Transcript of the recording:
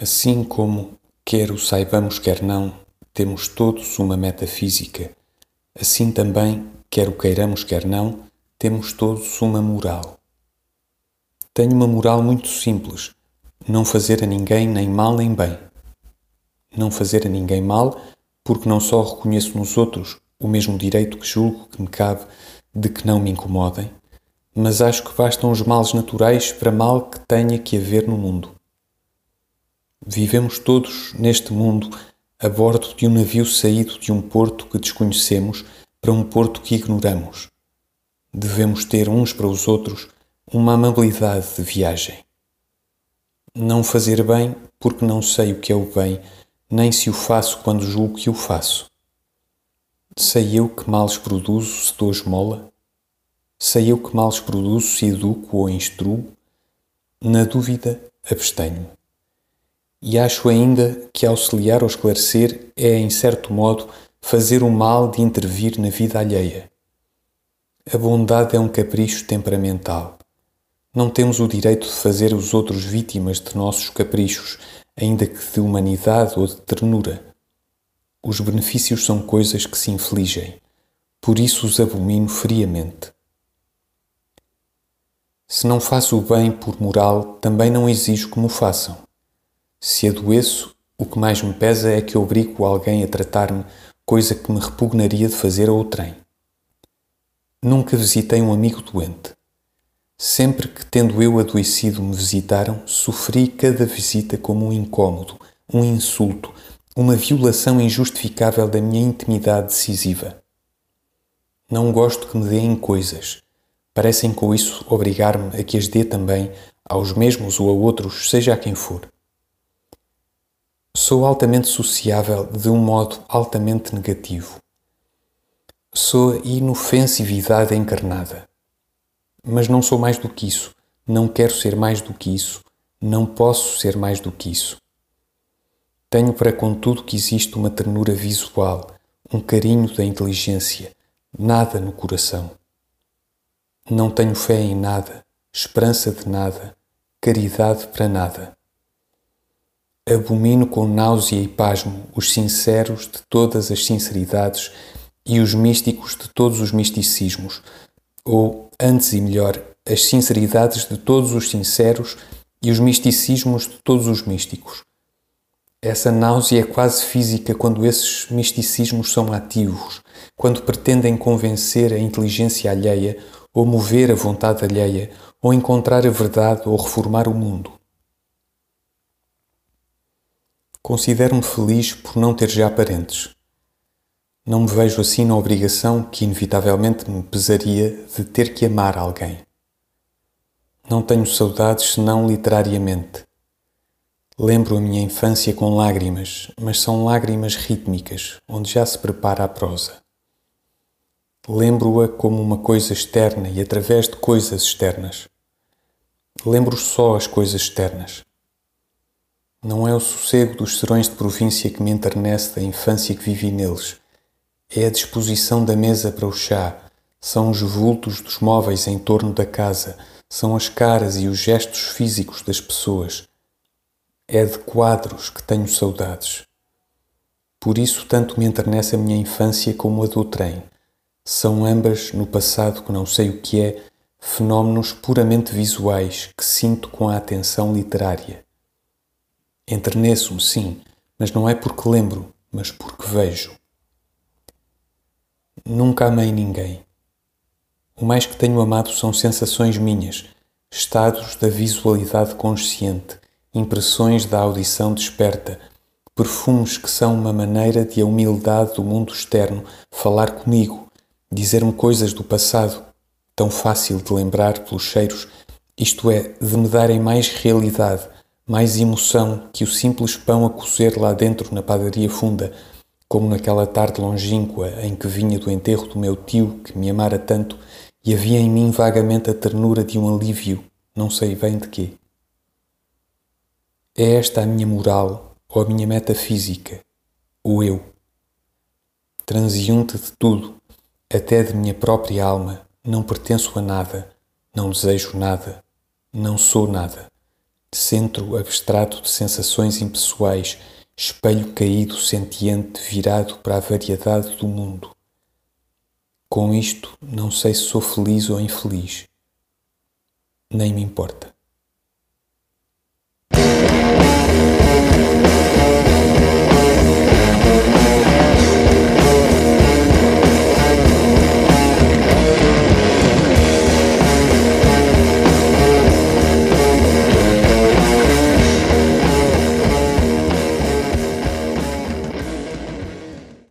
Assim como, quer o saibamos, quer não, temos todos uma metafísica, assim também, quer o queiramos, quer não, temos todos uma moral. Tenho uma moral muito simples: não fazer a ninguém nem mal nem bem. Não fazer a ninguém mal, porque não só reconheço nos outros o mesmo direito que julgo que me cabe de que não me incomodem, mas acho que bastam os males naturais para mal que tenha que haver no mundo. Vivemos todos neste mundo a bordo de um navio saído de um porto que desconhecemos para um porto que ignoramos. Devemos ter uns para os outros uma amabilidade de viagem. Não fazer bem porque não sei o que é o bem, nem se o faço quando julgo que o faço. Sei eu que males produzo se dou esmola? Sei eu que males produzo se educo ou instruo? Na dúvida, abstenho. E acho ainda que auxiliar ou esclarecer é, em certo modo, fazer o mal de intervir na vida alheia. A bondade é um capricho temperamental. Não temos o direito de fazer os outros vítimas de nossos caprichos, ainda que de humanidade ou de ternura. Os benefícios são coisas que se infligem, por isso os abomino friamente. Se não faço o bem por moral, também não exijo que me façam. Se adoeço, o que mais me pesa é que obrigo alguém a tratar-me, coisa que me repugnaria de fazer a outrem. Nunca visitei um amigo doente. Sempre que, tendo eu adoecido, me visitaram, sofri cada visita como um incômodo, um insulto, uma violação injustificável da minha intimidade decisiva. Não gosto que me deem coisas. Parecem com isso obrigar-me a que as dê também aos mesmos ou a outros, seja a quem for. Sou altamente sociável de um modo altamente negativo. Sou a inofensividade encarnada. Mas não sou mais do que isso, não quero ser mais do que isso, não posso ser mais do que isso. Tenho para contudo que existe uma ternura visual, um carinho da inteligência, nada no coração. Não tenho fé em nada, esperança de nada, caridade para nada. Abomino com náusea e pasmo os sinceros de todas as sinceridades e os místicos de todos os misticismos, ou, antes e melhor, as sinceridades de todos os sinceros e os misticismos de todos os místicos. Essa náusea é quase física quando esses misticismos são ativos, quando pretendem convencer a inteligência alheia, ou mover a vontade alheia, ou encontrar a verdade ou reformar o mundo. Considero-me feliz por não ter já parentes. Não me vejo assim na obrigação que inevitavelmente me pesaria de ter que amar alguém. Não tenho saudades senão literariamente. Lembro a minha infância com lágrimas, mas são lágrimas rítmicas, onde já se prepara a prosa. Lembro-a como uma coisa externa e através de coisas externas. Lembro só as coisas externas. Não é o sossego dos serões de província que me enternece da infância que vivi neles. É a disposição da mesa para o chá, são os vultos dos móveis em torno da casa, são as caras e os gestos físicos das pessoas. É de quadros que tenho saudades. Por isso tanto me enternece a minha infância como a do trem. São ambas, no passado que não sei o que é, fenómenos puramente visuais que sinto com a atenção literária. Enterneço-me, sim, mas não é porque lembro, mas porque vejo. Nunca amei ninguém. O mais que tenho amado são sensações minhas, estados da visualidade consciente, impressões da audição desperta, perfumes que são uma maneira de a humildade do mundo externo falar comigo, dizer-me coisas do passado, tão fácil de lembrar pelos cheiros, isto é, de me darem mais realidade, mais emoção que o simples pão a cozer lá dentro na padaria funda, como naquela tarde longínqua em que vinha do enterro do meu tio que me amara tanto e havia em mim vagamente a ternura de um alívio, não sei bem de quê. É esta a minha moral ou a minha metafísica, o eu. Transiunte de tudo, até de minha própria alma, não pertenço a nada, não desejo nada, não sou nada centro abstrato de sensações impessoais, espelho caído sentiente virado para a variedade do mundo. Com isto, não sei se sou feliz ou infeliz. Nem me importa.